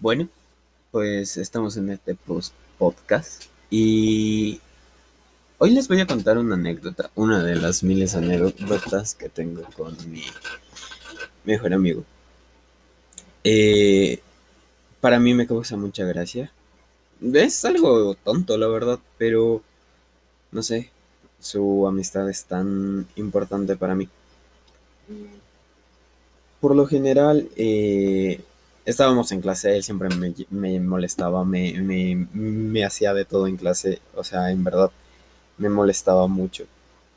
Bueno, pues estamos en este podcast y hoy les voy a contar una anécdota, una de las miles anécdotas que tengo con mi mejor amigo. Eh, para mí me causa mucha gracia. Es algo tonto, la verdad, pero no sé, su amistad es tan importante para mí. Por lo general, eh, estábamos en clase, él siempre me, molestaba, me, me, hacía de todo en clase, o sea, en verdad, me molestaba mucho,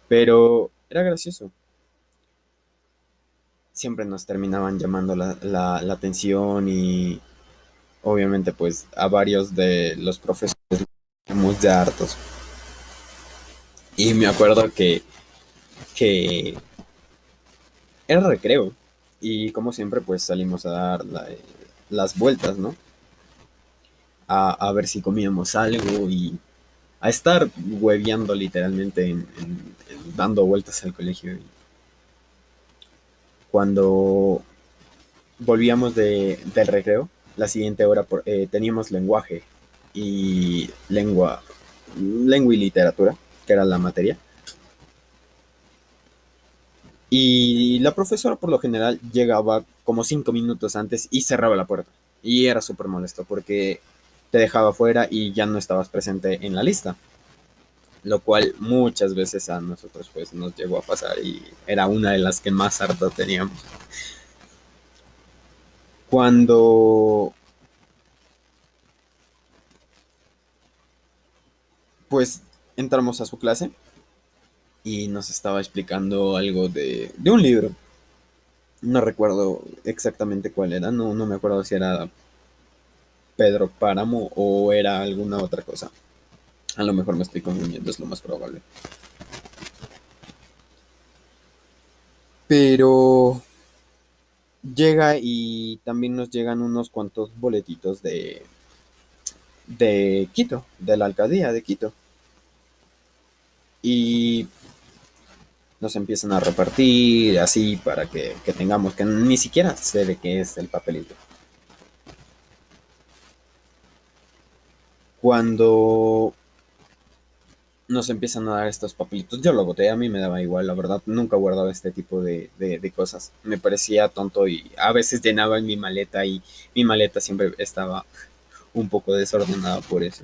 pero era gracioso. Siempre nos terminaban llamando la, la, atención y obviamente pues a varios de los profesores éramos de hartos. Y me acuerdo que, que era recreo y como siempre pues salimos a dar la, las vueltas, ¿no? A, a, ver si comíamos algo y a estar hueveando literalmente, en, en, en, dando vueltas al colegio. Cuando volvíamos de, del recreo, la siguiente hora por, eh, teníamos lenguaje y lengua, lengua y literatura, que era la materia. Y la profesora por lo general llegaba como cinco minutos antes y cerraba la puerta. Y era súper molesto porque te dejaba fuera y ya no estabas presente en la lista. Lo cual muchas veces a nosotros pues nos llegó a pasar y era una de las que más harta teníamos. Cuando pues entramos a su clase y nos estaba explicando algo de, de un libro. No recuerdo exactamente cuál era, no, no me acuerdo si era Pedro Páramo o era alguna otra cosa. A lo mejor me estoy confundiendo, es lo más probable. Pero llega y también nos llegan unos cuantos boletitos de, de Quito, de la alcaldía de Quito. Y nos empiezan a repartir así para que, que, tengamos, que ni siquiera sé de qué es el papelito. Cuando nos empiezan a dar estos papelitos, yo lo boté, a mí me daba igual, la verdad, nunca guardaba este tipo de, de, de cosas. Me parecía tonto y a veces llenaba en mi maleta y mi maleta siempre estaba un poco desordenada por eso.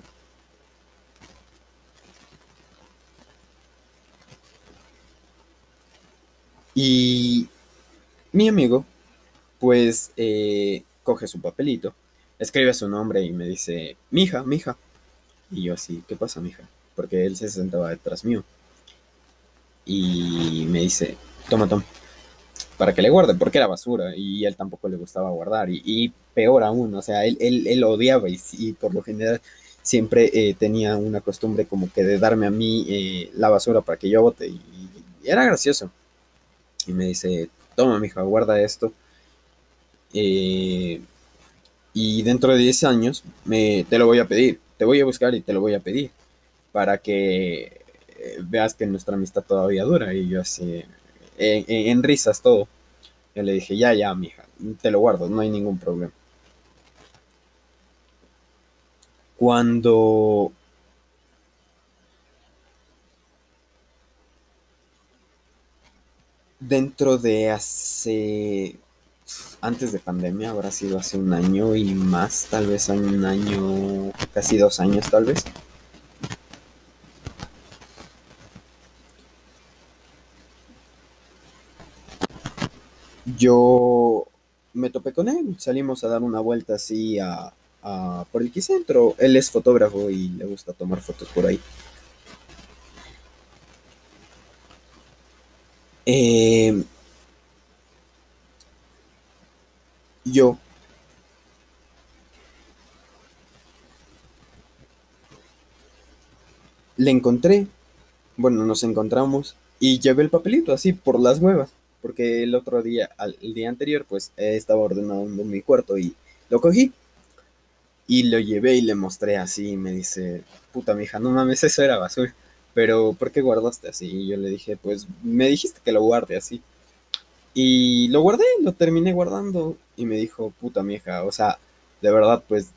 Y mi amigo, pues, eh, coge su papelito, escribe su nombre y me dice, mija, mija. Y yo así, ¿qué pasa, mija? Porque él se sentaba detrás mío. Y me dice, toma, toma, para que le guarde, porque era basura y él tampoco le gustaba guardar. Y, peor aún, o sea, él, él, él odiaba y, por lo general siempre eh, tenía una costumbre como que de darme a mí eh, la basura para que yo bote. Y, y era gracioso y me dice, toma, mija, guarda esto. Eh, y dentro de 10 años te lo voy a pedir, te voy a buscar y te lo voy a pedir para que eh, veas que nuestra amistad todavía dura. Y yo así, en, en, en risas todo. Yo le dije, ya, ya, mija, te lo guardo, no hay ningún problema. Cuando dentro de hace, antes de pandemia, habrá sido hace un año y más, tal vez un año, casi dos años tal vez. Yo me topé con él, salimos a dar una vuelta así a, a por el quicentro. Él es fotógrafo y le gusta tomar fotos por ahí. Eh, yo. Le encontré, bueno, nos encontramos y llevé el papelito así por las huevas, porque el otro día, al, el día anterior, pues estaba ordenando mi cuarto y lo cogí y lo llevé y le mostré así y me dice, puta mija, no mames, eso era basura, pero ¿por qué guardaste así? Y yo le dije, pues me dijiste que lo guarde así. Y lo guardé, lo terminé guardando y me dijo, puta mija, o sea, de verdad, pues,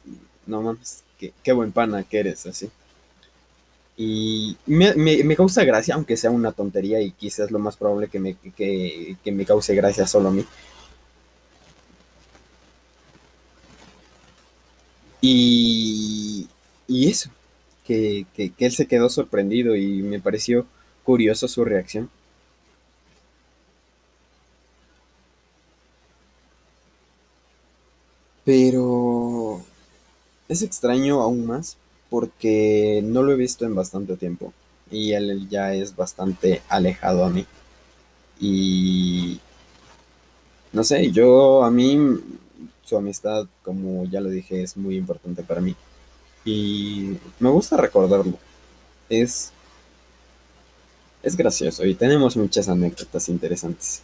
no mames, qué, buen pana que eres, así. Y me, me- me causa gracia, aunque sea una tontería y quizás lo más probable que me, que, que me cause gracia solo a mí. Y, y eso, que, él se quedó sorprendido y me pareció curioso su reacción. Pero es extraño aún más porque no lo he visto en bastante tiempo y él ya es bastante alejado a mí. Y no sé, yo a mí su amistad, como ya lo dije, es muy importante para mí y me gusta recordarlo. Es, es gracioso y tenemos muchas anécdotas interesantes.